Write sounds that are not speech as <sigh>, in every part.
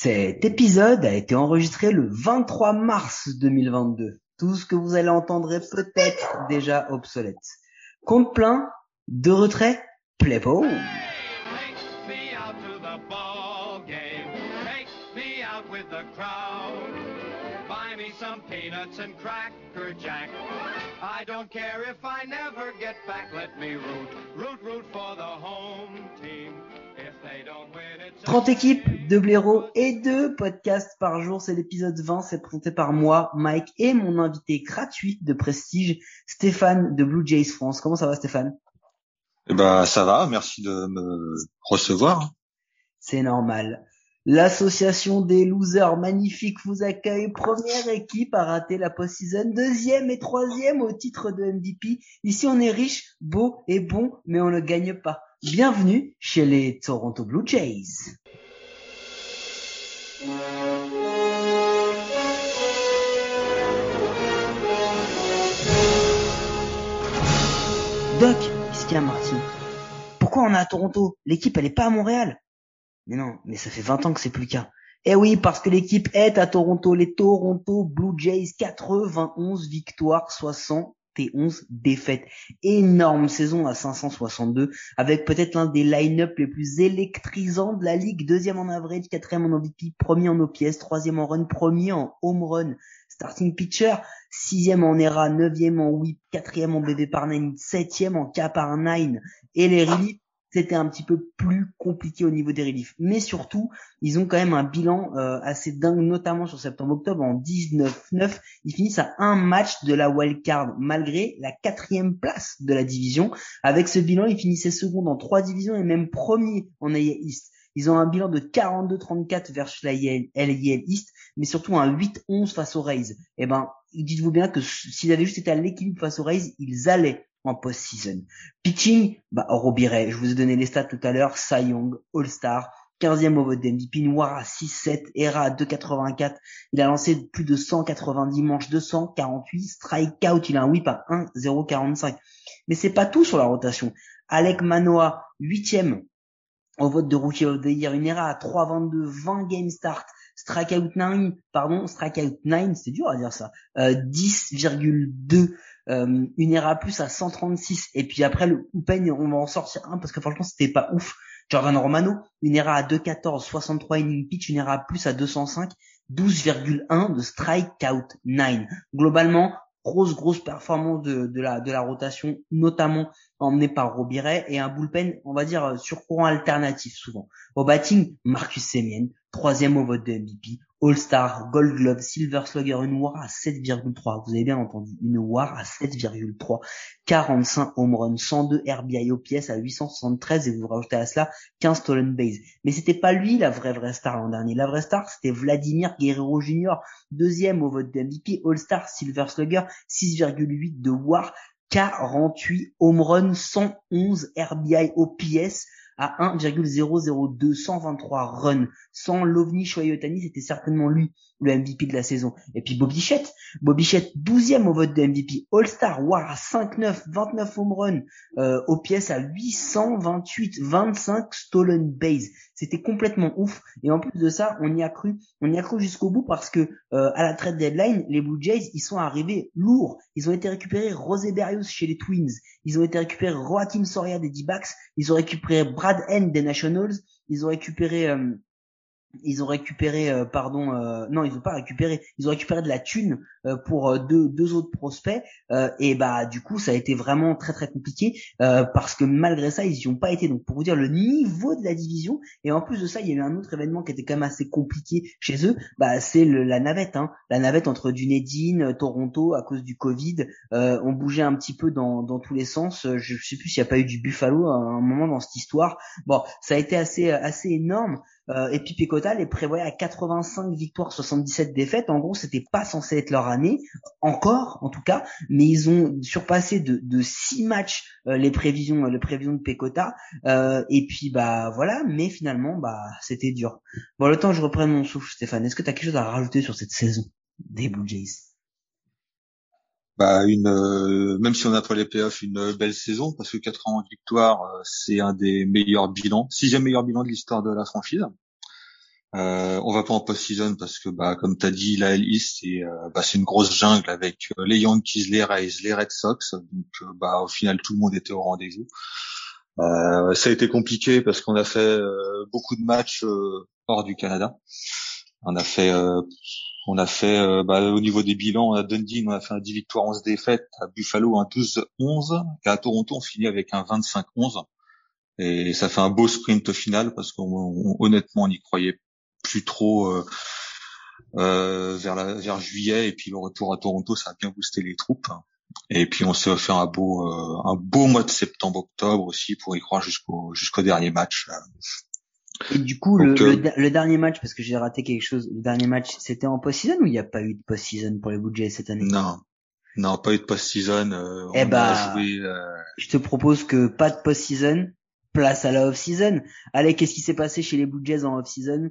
Cet épisode a été enregistré le 23 mars 2022. Tout ce que vous allez entendre est peut-être déjà obsolète. Compte plein, de retrait, play ball. For home. 30 équipes, 2 blaireaux et 2 podcasts par jour. C'est l'épisode 20. C'est présenté par moi, Mike, et mon invité gratuit de prestige, Stéphane de Blue Jays France. Comment ça va, Stéphane? Eh ben ça va, merci de me recevoir. C'est normal. L'association des losers magnifiques vous accueille. Première équipe à rater la post-season. Deuxième et troisième au titre de MVP. Ici, on est riche, beau et bon, mais on ne gagne pas. Bienvenue chez les Toronto Blue Jays. Doc, qu'est-ce qu'il y a, Martin Pourquoi on est à Toronto? L'équipe, elle est pas à Montréal? Mais non, mais ça fait 20 ans que c'est plus le cas. Eh oui, parce que l'équipe est à Toronto. Les Toronto Blue Jays, 91 victoires, 71 défaites. Énorme saison à 562, avec peut-être l'un des line-up les plus électrisants de la ligue. Deuxième en average, quatrième en MVP, premier en OPS, troisième en run, premier en home run. Starting pitcher, sixième en ERA, neuvième en whip, quatrième en BB par nine, septième en K par nine. Et les reliefs, c'était un petit peu plus compliqué au niveau des reliefs. Mais surtout, ils ont quand même un bilan euh, assez dingue, notamment sur septembre-octobre en 19-9. Ils finissent à un match de la wild card, malgré la quatrième place de la division. Avec ce bilan, ils finissaient second dans trois divisions et même premier en AL East. Ils ont un bilan de 42-34 versus la East, mais surtout un 8-11 face aux Rays. Eh ben, dites-vous bien que s'ils avaient juste été à l'équilibre face aux Rays, ils allaient en post-season. Pitching, bah, Robiret, je vous ai donné les stats tout à l'heure, Cy Young, All-Star, 15e au vote d'MVP, Noir à 6-7, Era à 2,84. Il a lancé plus de 190 manches, 248 strikeout. Il a un whip à 1,045. Mais c'est pas tout sur la rotation. Alec Manoa, 8e au vote de Rookie of the Year, une Era à 3,22, 20 game start. Strikeout 9, pardon, strikeout 9, c'est dur à dire ça. Euh, 10,2 euh, une ERA plus à 136 et puis après le Open on va en sortir un parce que franchement c'était pas ouf. Jordan Romano une ERA à 2,14 63 inning pitch une ERA plus à 205 12,1 de strikeout 9 globalement grosse grosse performance de, la de la rotation notamment emmenée par Robiret et un bullpen on va dire sur courant alternatif souvent. Au batting Marcus Semien troisième au vote de MVP All-Star, Gold Glove, Silver Slugger, une WAR à 7,3. Vous avez bien entendu, une WAR à 7,3. 45 home run, 102 RBI OPS à 873 et vous rajoutez à cela 15 stolen base. Mais c'était pas lui la vraie vraie star l'an dernier. La vraie star c'était Vladimir Guerrero Jr. Deuxième au vote de MVP, All-Star, Silver Slugger, 6,8 de WAR, 48 home run, 111 RBI OPS à 1,002, 123 runs. Sans l'OVNI Shoyotani, c'était certainement lui le MVP de la saison. Et puis Bobby Bichette, Bobby Bichette 12e au vote de MVP, All-Star, War à 5-9, 29 home run, euh, pièces à 828, 25 stolen base. C'était complètement ouf. Et en plus de ça, on y a cru, on y a cru jusqu'au bout parce que euh, à la trade deadline, les Blue Jays, ils sont arrivés lourds. Ils ont été récupérés Rosé Berrios chez les Twins. Ils ont été récupérés Joaquim Soria des D-backs. Ils ont récupéré Brad N des Nationals. Ils ont récupéré euh, ils ont récupéré, euh, pardon, euh, non, ils ont pas récupéré, ils ont récupéré de la thune euh, pour euh, deux, deux autres prospects, euh, et bah du coup ça a été vraiment très très compliqué euh, parce que malgré ça ils y ont pas été. Donc pour vous dire le niveau de la division, et en plus de ça il y a eu un autre événement qui était quand même assez compliqué chez eux, bah c'est la navette, hein, la navette entre Dunedin, Toronto à cause du Covid, on bougeait un petit peu dans, dans tous les sens. Je sais plus s'il n'y a pas eu du Buffalo à un moment dans cette histoire. Bon, ça a été assez assez énorme. Euh, et puis Pecota les prévoyait à 85 victoires, 77 défaites. En gros, c'était pas censé être leur année, encore en tout cas, mais ils ont surpassé de, de 6 matchs euh, les prévisions, les prévisions de Pecota. Euh, et puis bah voilà, mais finalement bah c'était dur. Bon, le temps je reprenne mon souffle, Stéphane. Est-ce que tu as quelque chose à rajouter sur cette saison des Blue Jays? Bah une, euh, même si on a pas les playoffs, une belle saison parce que 80 victoires, euh, c'est un des meilleurs bilans, sixième meilleur bilan de l'histoire de la franchise. Euh, on va pas en post-season parce que, bah, comme tu as dit, la East, c'est euh, bah, une grosse jungle avec euh, les Yankees, les Rays, les Red Sox. Donc, bah, au final, tout le monde était au rendez-vous. ça a été compliqué parce qu'on a fait beaucoup de matchs hors du Canada. On a fait, on a fait, bah, au niveau des bilans, à Dundee, on a fait un 10 victoires, 11 défaites. À Buffalo, un 12-11. Et à Toronto, on finit avec un 25-11. Et ça fait un beau sprint final parce qu'honnêtement, on y croyait plus trop euh, euh, vers vers juillet et puis le retour à Toronto ça a bien boosté les troupes et puis on s'est offert un beau euh, un beau mois de septembre octobre aussi pour y croire jusqu'au jusqu'au dernier match et du coup, le, le, dernier match, parce que j'ai raté quelque chose, le dernier match, c'était en post-season ou il n'y a pas eu de post-season pour les Blue Jays cette année? Non, non, pas eu de post-season. Euh, eh bah, je te propose que pas de post-season, place à la off-season. Allez, qu'est-ce qui s'est passé chez les Blue Jays en off-season?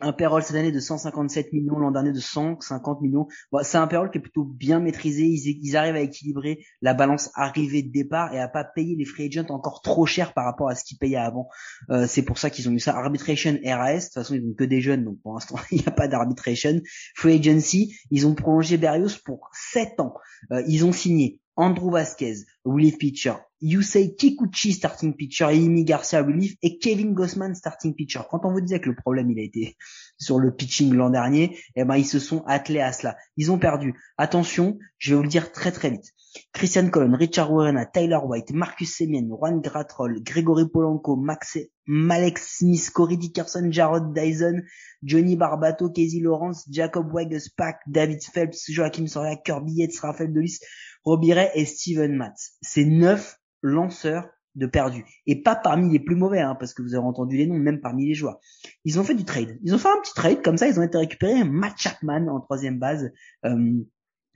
Un payroll cette année de 157 millions, l'an dernier de 150 millions. C'est un payroll qui est plutôt bien maîtrisé. Ils, arrivent à équilibrer la balance arrivée de départ et à pas payer les free agents encore trop cher par rapport à ce qu'ils payaient avant. Euh, c'est pour ça qu'ils ont eu ça. Arbitration RAS. De toute façon, ils ont que des jeunes, donc pour l'instant, <laughs> il n'y a pas d'arbitration. Free agency, ils ont prolongé Berrios pour 7 ans. Euh, ils ont signé Andrew Vasquez, relief pitcher, Yusei Kikuchi starting pitcher, Amy Garcia relief et Kevin Gossman starting pitcher. Quand on vous disait que le problème il a été <laughs> sur le pitching l'an dernier, eh ben ils se sont attelés à cela. Ils ont perdu. Attention, je vais vous le dire très très vite. Christian Colon, Richard Warren, Tyler White, Marcus Semien, Juan Gratrol, Gregory Polanco, Max, Malek Smith, Corey Dickerson, Jarrod Dyson, Johnny Barbato, Casey Lawrence, Jacob Wagespack, David Phelps, Joachim Soria, Kirby Yates, Raphaël Delis, Robiret et Steven Matz. C'est neuf lanceurs de perdus. Et pas parmi les plus mauvais, hein, parce que vous avez entendu les noms, même parmi les joueurs. Ils ont fait du trade. Ils ont fait un petit trade, comme ça, ils ont été récupérés Matt Chapman en troisième base. Euh,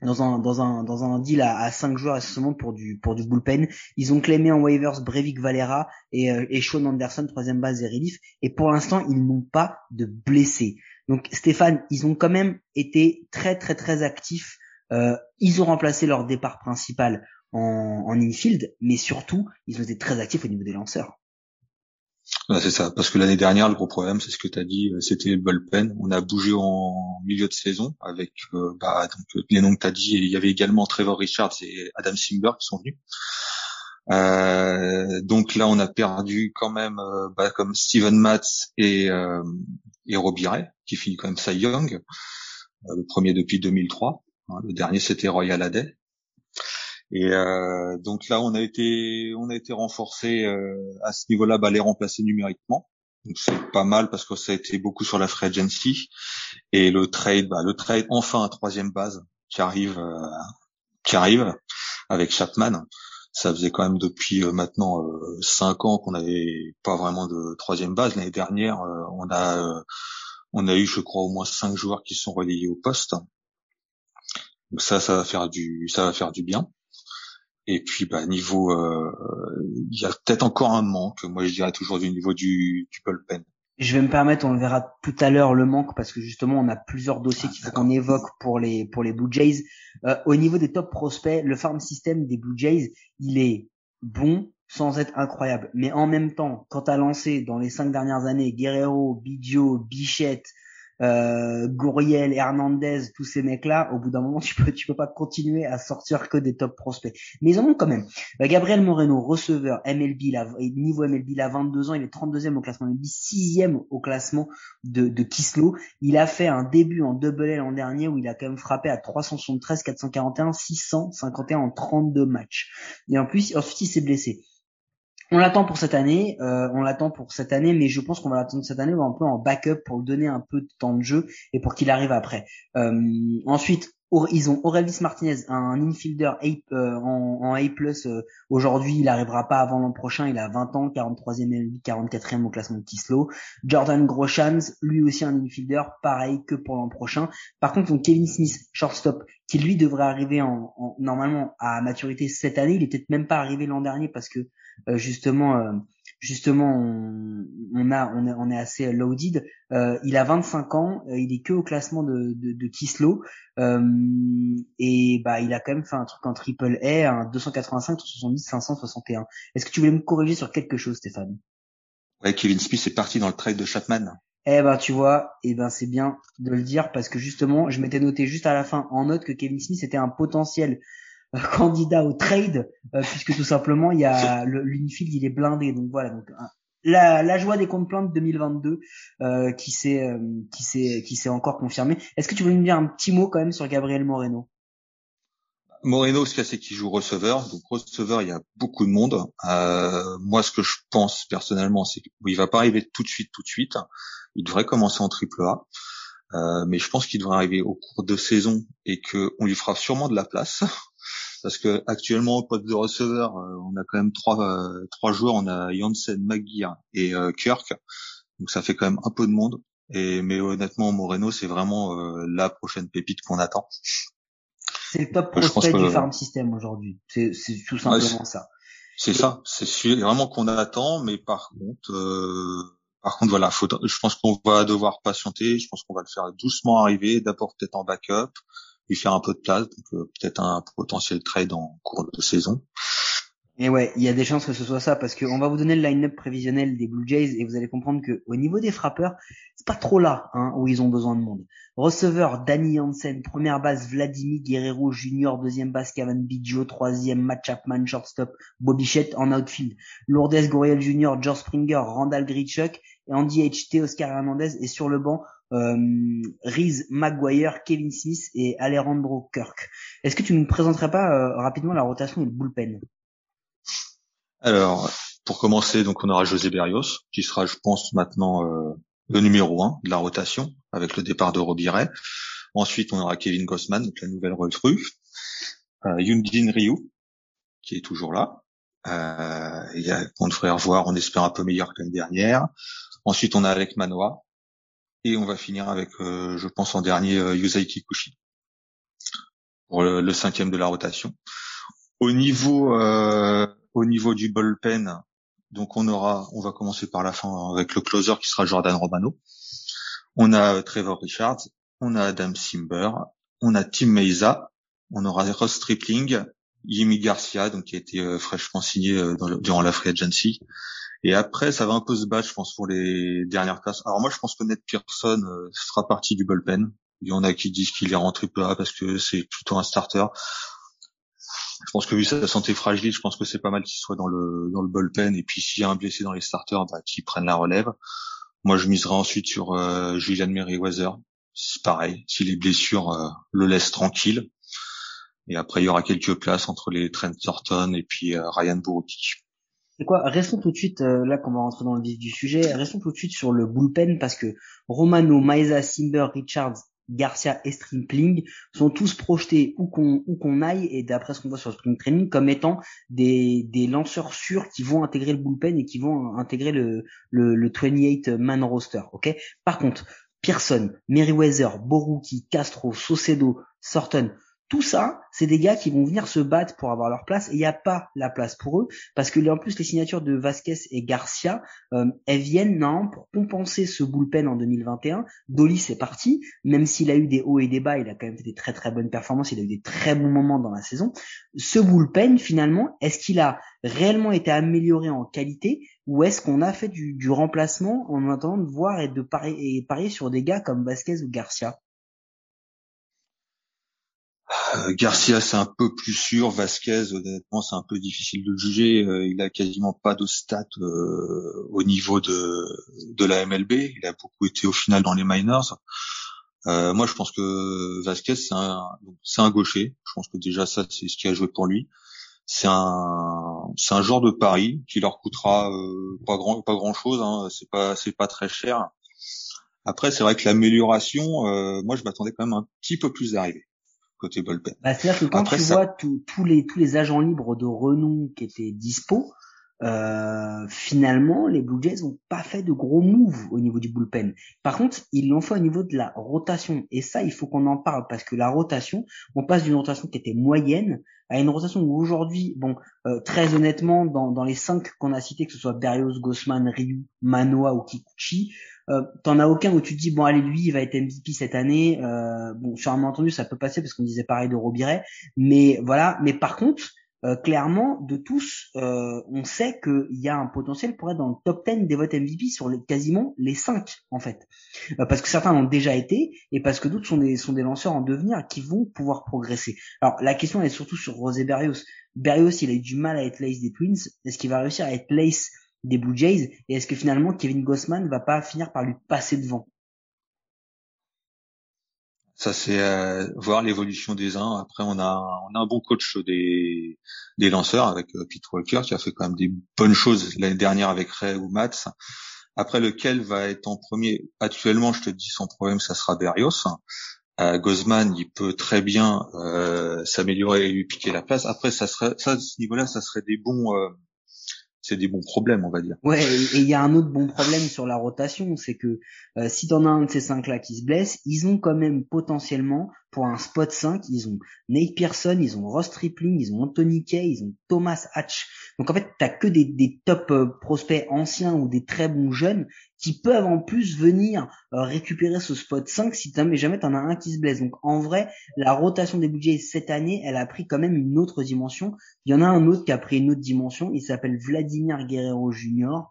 dans un dans un dans un deal à, à 5 joueurs essentiellement pour du pour du bullpen. Ils ont clémé en waivers Breivik Valera et, euh, et Sean Anderson troisième base et relief et pour l'instant ils n'ont pas de blessés. Donc Stéphane, ils ont quand même été très très très actifs euh, ils ont remplacé leur départ principal en, en infield, mais surtout, ils ont été très actifs au niveau des lanceurs. C'est ça, parce que l'année dernière, le gros problème, c'est ce que tu as dit, euh, c'était bullpen. On a bougé en milieu de saison avec euh, bah, donc, les noms que tu as dit. il y avait également Trevor Richards et Adam Simber qui sont venus. Euh, donc là, on a perdu quand même bah, comme Steven Matz et, euh, et Robbie qui finit quand même Cy Young, le premier depuis 2003. Hein, le dernier c'était Royal Aday. Et euh, donc là, on a été, on a été renforcé euh, à ce niveau-là, bah, les remplacer numériquement. Donc c'est pas mal parce que ça a été beaucoup sur la free agency et le trade, bah, le trade enfin un troisième base qui arrive, euh, qui arrive avec Chapman. Ça faisait quand même depuis euh, maintenant cinq ans qu'on n'avait pas vraiment de troisième base. L'année dernière, on a, on a eu, je crois, au moins cinq joueurs qui sont relayés au poste. Donc ça, ça va faire du, ça va faire du bien. Et puis, bah, niveau, euh, il y a peut-être encore un manque. Moi, je dirais toujours du niveau du, du bullpen. Je vais me permettre, on le verra tout à l'heure le manque parce que justement, on a plusieurs dossiers qu'il faut qu'on évoque pour les pour les Blue Jays. Euh, au niveau des top prospects, le farm system des Blue Jays, il est bon sans être incroyable. Mais en même temps, quand as lancé dans les cinq dernières années Guerrero, Biggio, Bichette, euh, Gouriel, Hernandez, tous ces mecs-là, au bout d'un moment, <laughs> tu peux, peux pas continuer à sortir que des top prospects. Mais ils en ont quand même. Euh, Gabriel Moreno, receveur, MLB, niveau MLB, il a 22 ans, il est 32e au classement MLB, 6e au classement de, de Kislo. Il a fait un début en double L l'an dernier où il a quand même frappé à 373, 441, 651 en 32 matchs. Et en plus, ensuite, il s'est blessé. On l'attend pour cette année, euh, on l'attend pour cette année, mais je pense qu'on va l'attendre cette année un peu en backup pour lui donner un peu de temps de jeu et pour qu'il arrive après. Euh, ensuite, ils ont Aurelvis Martinez, un infielder euh, en, A+. Aujourd'hui, il arrivera pas avant l'an prochain. Il a 20 ans, 43e MLB, 44e au classement de Kislo. Jordan Groshans, lui aussi un infielder, pareil que pour l'an prochain. Par contre, donc Kevin Smith, shortstop, qui lui devrait arriver en, normalement à maturité cette année. Il est peut-être même pas arrivé l'an dernier parce que justement justement on, on, a on est, on est assez loaded. Euh, il a 25 ans, euh, il est que au classement de, de, de Kislo euh, et bah il a quand même fait un truc en triple A, un 285, 370, 561. Est-ce que tu voulais me corriger sur quelque chose, Stéphane? Ouais, Kevin Smith est parti dans le trade de Chapman. Eh ben tu vois, eh ben c'est bien de le dire parce que justement, je m'étais noté juste à la fin en note que Kevin Smith était un potentiel euh, <laughs> candidat au trade euh, puisque tout simplement il y a l'Unifield il est blindé donc voilà donc la, la joie des comptes plaintes 2022 euh, qui s'est euh, qui s'est qui s'est encore confirmé. Est-ce que tu voulais nous dire un petit mot quand même sur Gabriel Moreno? Moreno, ce qu'il y a, c'est qu'il joue receveur. Donc receveur, il y a beaucoup de monde. Euh, moi, ce que je pense personnellement, c'est qu'il va pas arriver tout de suite, tout de suite. Il devrait commencer en triple A. Euh, mais je pense qu'il devrait arriver au cours de saison et que on lui fera sûrement de la place. Parce que actuellement au poste de receveur, euh, on a quand même trois euh, trois joueurs. On a Janssen, McGear et euh, Kirk. Donc ça fait quand même un peu de monde. Et mais honnêtement, Moreno, c'est vraiment la prochaine pépite qu'on attend. C'est le top prospect du farm system aujourd'hui. C'est tout simplement ça. C'est ça. C'est vraiment qu'on attend, mais par contre, euh, par contre, voilà, faut, je pense qu'on va devoir patienter. Je pense qu'on va le faire doucement arriver. D'abord peut-être en backup, lui faire un peu de place, donc euh, peut-être un potentiel trade en cours de saison. Et ouais, il y a des chances que ce soit ça parce qu'on va vous donner le line-up prévisionnel des Blue Jays et vous allez comprendre que au niveau des frappeurs, c'est pas trop là hein, où ils ont besoin de monde. Receveur Danny Hansen, première base Vladimir Guerrero Jr, deuxième base Kevin Biggio, troisième Matt Chapman, shortstop Bobby en outfield. Lourdes Goriel Jr, George Springer, Randall Grichuk Andy HT, Oscar Hernandez et sur le banc euh, Reese Maguire, Kevin Smith et Alejandro Kirk. Est-ce que tu nous présenterais pas euh, rapidement la rotation et le bullpen? Alors, pour commencer, donc on aura José Berrios, qui sera, je pense, maintenant euh, le numéro un de la rotation, avec le départ de Robiret. Ensuite, on aura Kevin Gossman, la nouvelle recrue. Euh, Yunjin Ryu, qui est toujours là. Euh, il a, on devrait revoir, on espère un peu meilleur que dernière. Ensuite, on a Alec Manoa. Et on va finir avec, euh, je pense, en dernier, euh, Yusei Kikuchi. Pour le, le, cinquième de la rotation. Au niveau au niveau du bullpen, donc on aura, on va commencer par la fin avec le closer qui sera Jordan Romano. On a Trevor Richards, on a Adam Simber, on a Tim Meiza, on aura Ross Stripling, Yimi Garcia, donc qui a été euh, fraîchement signé euh, durant la free agency. Et après, ça va un peu se battre, je pense, pour les dernières places. Alors moi, je pense que Ned Pearson euh, fera partie du bullpen. Il y en a qui disent qu'il est rentré peu parce que c'est plutôt un starter je pense que vu sa santé fragile, je pense que c'est pas mal qu'il soit dans le dans le bullpen et puis s'il y a un blessé dans les starters, bah, qu'il prenne la relève. Moi, je miserai ensuite sur euh, Julian Merriweather. C'est pareil, si les blessures euh, le laissent tranquille. Et après, il y aura quelques places entre les Trent Thornton et puis euh, Ryan Borucki. C'est quoi? Restons tout de suite là qu'on va rentrer dans le vif du sujet. Restons tout de suite sur le bullpen parce que Romano, Maeza, Simber, Richards Garcia et Stripling sont tous projetés où qu'on où qu'on aille et d'après ce qu'on voit sur Spring Training comme étant des, lanceurs sûrs qui vont intégrer le bullpen et qui vont intégrer le le, le 28 man roster. Ok? Par contre, Pearson, Merriweather, Boruki, Castro, Saucedo, Sorton tout ça, c'est des gars qui vont venir se battre pour avoir leur place et il n'y a pas la place pour eux parce que en plus les signatures de Vasquez et Garcia, euh, elles viennent non pour compenser ce bullpen en 2021. Dolly c'est parti, même s'il a eu des hauts et des bas, il a quand même fait des très très bonnes performances, il a eu des très bons moments dans la saison. Ce bullpen finalement, est-ce qu'il a réellement été amélioré en qualité ou est-ce qu'on a fait du, remplacement en attendant de voir et de parier, parier sur des gars comme Vasquez ou Garcia? Euh, Garcia, c'est un peu plus sûr. Vasquez, honnêtement, c'est un peu difficile de juger. Euh, il a quasiment pas de stats euh, au niveau de de la MLB. Il a beaucoup été au final dans les minors. moi, je pense que Vasquez, c'est un gaucher. Je pense que déjà ça, c'est ce qui a joué pour lui. C'est un un genre de pari qui leur coûtera pas grand pas grand chose. Hein. C'est pas c'est pas très cher. Après, c'est vrai que l'amélioration, moi, je m'attendais quand même un petit peu plus d'arrivée côté bullpen. Bah, C'est-à-dire que quand tu vois tous les tous les agents libres de renom qui étaient dispo, euh, finalement, les Blue Jays n'ont pas fait de gros moves au niveau du bullpen. Par contre, ils l'ont fait au niveau de la rotation. Et ça, il faut qu'on en parle parce que la rotation, on passe d'une rotation qui était moyenne à une rotation où aujourd'hui, bon, euh, très honnêtement, dans, dans les cinq qu'on a cités, que ce soit Berrios, Gossman, Ryu, Manoa ou Kikuchi, euh, t'en as aucun où tu te dis bon allez lui il va être MVP cette année euh, bon sûrement entendu ça peut passer parce qu'on disait pareil de Robiret mais voilà mais par contre euh, clairement, de tous, euh, on sait qu'il y a un potentiel pour être dans le top 10 des votes MVP sur les, quasiment les 5, en fait. Euh, parce que certains l'ont déjà été, et parce que d'autres sont des, sont des lanceurs en devenir qui vont pouvoir progresser. Alors, la question est surtout sur Rosé Berrios. Berrios, il a eu du mal à être l'ace des Twins. Est-ce qu'il va réussir à être l'ace des Blue Jays Et est-ce que finalement Kevin Gossman va pas finir par lui passer devant? Ça c'est euh, voir l'évolution des uns. Après on a on a un bon coach des des lanceurs avec euh, Pete Walker qui a fait quand même des bonnes choses l'année dernière avec Ray ou Mats. Après lequel va être en premier? Actuellement, je te dis sans problème, ça sera Berrios. Euh, Gozman, il peut très bien euh, s'améliorer et lui piquer la place. Après, ça serait, ça, à ce niveau-là, ça serait des bons, euh, c'est des bons problèmes, on va dire. Ouais, et il y a un autre bon problème sur la rotation, c'est que euh, si t'en as un de ces cinq-là qui se blesse, ils ont quand même potentiellement, pour un spot 5, ils ont Nate Pearson, ils ont Ross Tripling, ils ont Anthony Kay, ils ont Thomas Hatch. Donc en fait, t'as que des, des top euh, prospects anciens ou des très bons jeunes qui peuvent en plus venir euh, récupérer ce spot 5 si jamais jamais t'en as un qui se blesse. Donc en vrai, la rotation des budgets cette année, elle a pris quand même une autre dimension. Il y en a un autre qui a pris une autre dimension, il s'appelle Vladimir Guerrero Jr.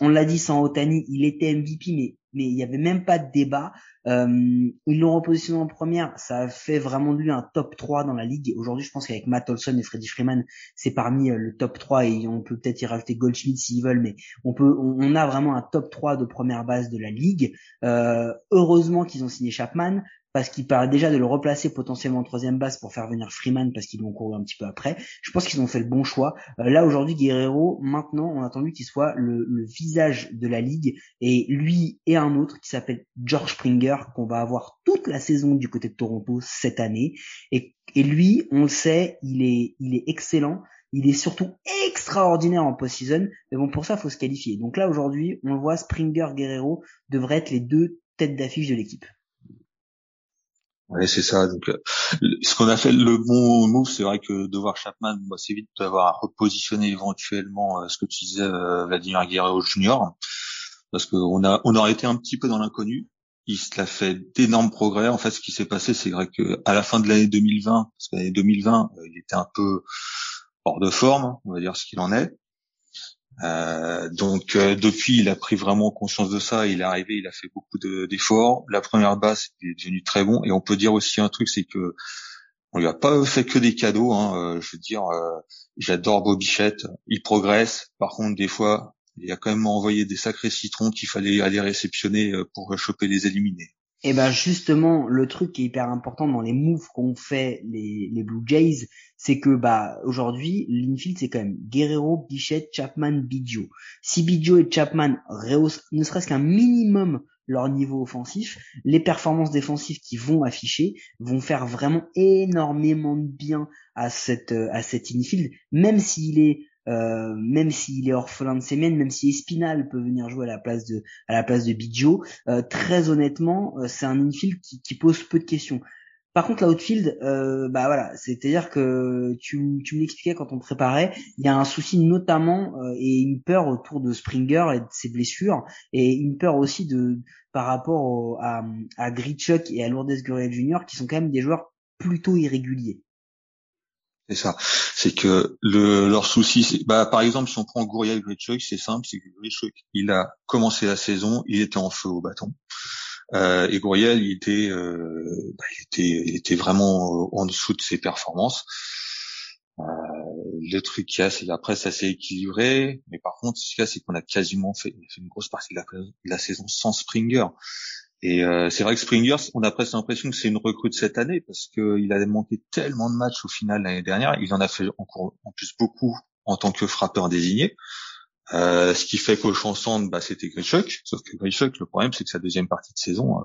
On l'a dit sans Otani, il était MVP, mais mais il n'y avait même pas de débat. Euh, ils l'ont repositionné en première, ça a fait vraiment de lui un top 3 dans la ligue. Aujourd'hui, je pense qu'avec Matt Olson et Freddie Freeman, c'est parmi euh, le top 3 et on peut peut-être y rajouter Goldschmidt s'ils veulent, mais on peut, on, a vraiment un top 3 de première base de la ligue. Euh, heureusement qu'ils ont signé Chapman parce qu'il paraît déjà de le replacer potentiellement en troisième base pour faire venir Freeman parce qu'ils l'ont couru un petit peu après. Je pense qu'ils ont fait le bon choix. Euh, là aujourd'hui Guerrero, maintenant on a attendu qu'il soit le, visage de la ligue et lui et un autre qui s'appelle George Springer qu'on va avoir toute la saison du côté de Toronto cette année et, lui on le sait il est il est excellent. Il est surtout extraordinaire en post-season, mais bon pour ça faut se qualifier. Donc là aujourd'hui on le voit Springer Guerrero devraient être les deux têtes d'affiche de l'équipe. Ouais, c'est ça. Donc, euh, ce qu'on a fait le bon move, c'est vrai que de voir Chapman, bah, c'est vite d'avoir repositionné éventuellement euh, ce que tu disais, euh, Vladimir Guerrero Junior, parce qu'on a, on aurait été un petit peu dans l'inconnu. Il a fait d'énormes progrès. En fait, ce qui s'est passé, c'est vrai que à la fin de l'année 2020, parce que l'année 2020, il était un peu hors de forme, on va dire ce qu'il en est. Euh, donc euh, depuis, il a pris vraiment conscience de ça. Il est arrivé, il a fait beaucoup d'efforts. la première base, il est devenu très bon. Et on peut dire aussi un truc, c'est que on lui a pas fait que des cadeaux. Hein. Euh, je veux dire, j'adore Bobichette, il progresse. Par contre, des fois, il a quand même envoyé des sacrés citrons qu'il fallait aller réceptionner pour choper les éliminés. Et ben justement, le truc qui est hyper important dans les moves qu'ont fait les, les Blue Jays, c'est que bah aujourd'hui, l'infield c'est quand même Guerrero, Bichette, Chapman, Biggio. Si Biggio et Chapman rehaussent ne serait-ce qu'un minimum leur niveau offensif, les performances défensives qui vont afficher vont faire vraiment énormément de bien à cette à cet infield, même s'il est euh, même s'il est orphelin de ses miennes, même si Espinal peut venir jouer à la place de à la place de euh, très honnêtement, euh, c'est un infield qui, pose peu de questions. Par contre, l'outfield, euh, bah voilà, c'est-à-dire que tu, me l'expliquais quand on préparait, il y a un souci notamment et une peur autour de Springer et de ses blessures, et une peur aussi de par rapport à, à Grichuk et à Lourdes Gurriel Jr. qui sont quand même des joueurs plutôt irréguliers. C'est ça. C'est que le, leur souci, bah, par exemple, si on prend Gouriel Grichuk, c'est simple, c'est que Grichuk, il a commencé la saison, il était en feu au bâton. Euh, et Gouriel, il était, euh, bah, il était, il était vraiment en dessous de ses performances. Euh, le truc qu'il y a, c'est ça équilibré, mais par contre, ce qu'il y a, c'est qu'on a quasiment fait, une grosse partie de la, de la saison sans Springer. Et euh, c'est vrai que Springer, on a presque l'impression que c'est une recrue de cette année parce qu'il a manqué tellement de matchs au final l'année dernière. Il en a fait encore en plus beaucoup en tant que frappeur désigné. Euh, ce qui fait qu'au chanson, bah, c'était Grichuk. Sauf que Grichuk, le problème, c'est que sa deuxième partie de saison, euh,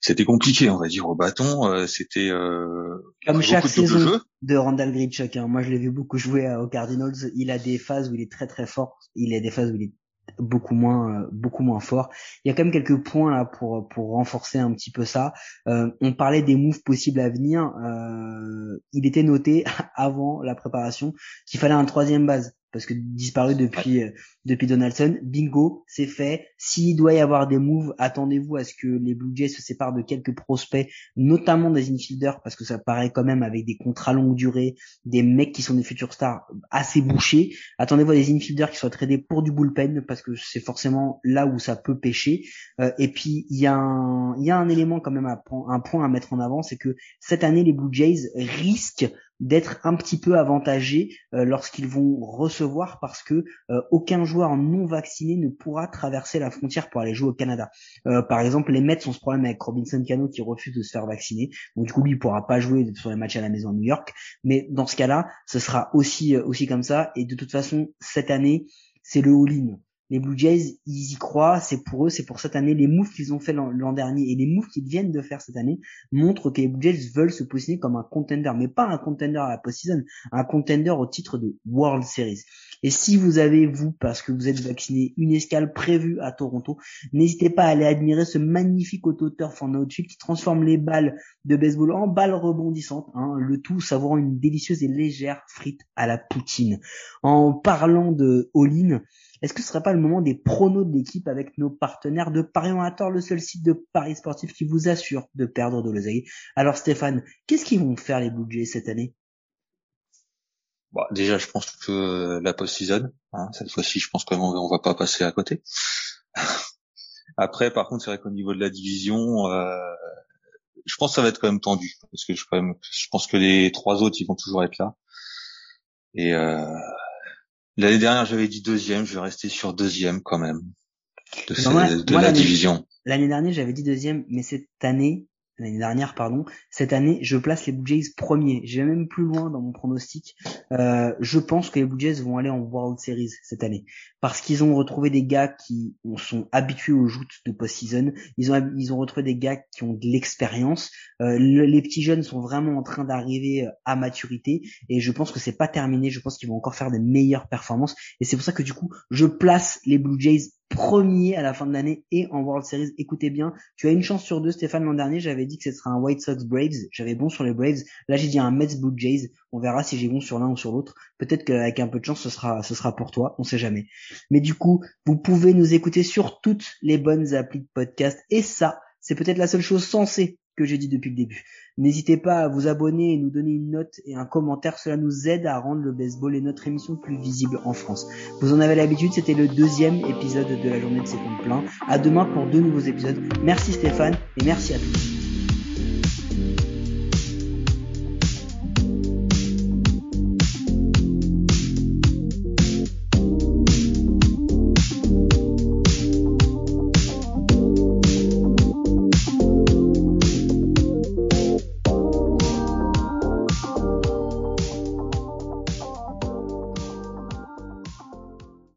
c'était compliqué, on va dire, au bâton. Euh, c'était euh, comme chaque saison de, Randall Grichuk. Hein. Moi, je l'ai vu beaucoup jouer aux Cardinals. Il a des phases où il est très très fort. Il a des phases où il est beaucoup moins euh, beaucoup moins fort. Il y a quand même quelques points là pour pour renforcer un petit peu ça. Euh, on parlait des moves possibles à venir. Euh, il était noté <laughs> avant la préparation qu'il fallait un troisième base. Parce que disparu depuis euh, depuis Donaldson. Bingo, c'est fait. S'il doit y avoir des moves, attendez-vous à ce que les Blue Jays se séparent de quelques prospects, notamment des infielders, parce que ça paraît quand même avec des contrats longue durée, des mecs qui sont des futurs stars assez bouchés. Attendez-vous à des infielders qui soient tradés pour du bullpen, parce que c'est forcément là où ça peut pêcher. Euh, et puis il y a un il y a un élément quand même à un point à mettre en avant, c'est que cette année les Blue Jays risquent d'être un petit peu avantagés euh, lorsqu'ils vont recevoir parce que euh, aucun joueur non vacciné ne pourra traverser la frontière pour aller jouer au Canada. Euh, par exemple, les Mets ont ce problème avec Robinson Cano qui refuse de se faire vacciner, donc du coup lui il pourra pas jouer sur les matchs à la maison à New York. Mais dans ce cas-là, ce sera aussi aussi comme ça. Et de toute façon, cette année, c'est le all-in les Blue Jays, ils y croient, c'est pour eux, c'est pour cette année. Les moves qu'ils ont fait l'an dernier et les moves qu'ils viennent de faire cette année montrent que les Blue Jays veulent se positionner comme un contender, mais pas un contender à la post-season, un contender au titre de World Series. Et si vous avez, vous, parce que vous êtes vacciné, une escale prévue à Toronto, n'hésitez pas à aller admirer ce magnifique auto-turf en outfield qui transforme les balles de baseball en balles rebondissantes, hein, le tout savourant une délicieuse et légère frite à la poutine. En parlant de all-in, est-ce que ce serait pas le moment des pronos de l'équipe avec nos partenaires de Paris tort le seul site de Paris sportif qui vous assure de perdre de l'oseille? Alors Stéphane, qu'est-ce qu'ils vont faire les Blue Jays cette année? Bon, Déjà, je pense que la post-season, hein, cette fois-ci, je pense qu'on on va pas passer à côté. <laughs> Après, par contre, c'est vrai qu'au niveau de la division, euh, je pense que ça va être quand même tendu parce que je, je pense que les trois autres, ils vont toujours être là. Et euh, L'année dernière, j'avais dit deuxième, je vais rester sur deuxième quand même de, la division. L'année dernière, j'avais dit deuxième, mais cette année, l'année dernière, pardon. Cette année, je place les Blue Jays premiers. J'ai même plus loin dans mon pronostic. Euh, je pense que les Blue Jays vont aller en World Series cette année parce qu'ils ont retrouvé des gars qui sont habitués aux joutes de post-season. Ils ont ils ont retrouvé des gars qui ont de l'expérience. Euh, les petits jeunes sont vraiment en train d'arriver euh, à maturité et je pense que c'est pas terminé. Je pense qu'ils vont encore faire des meilleures performances et c'est pour ça que du coup, je place les Blue Jays premier à la fin de l'année et en World Series. Écoutez bien, tu as une chance sur deux, Stéphane. L'an dernier, j'avais dit que ce serait un White Sox Braves. J'avais bon sur les Braves. Là, j'ai dit un Mets Blue Jays. On verra si j'ai bon sur l'un ou sur l'autre. Peut-être qu'avec un peu de chance, ce sera, ce sera pour toi. On sait jamais. Mais du coup, vous pouvez nous écouter sur toutes les bonnes applis de podcast. Et ça, c'est peut-être la seule chose sensée que j'ai dit depuis le début. N'hésitez pas à vous abonner et nous donner une note et un commentaire, cela nous aide à rendre le baseball et notre émission plus visible en France. Vous en avez l'habitude, c'était le deuxième épisode de la journée de seconde plein. À demain pour deux nouveaux épisodes. Merci Stéphane et merci à tous.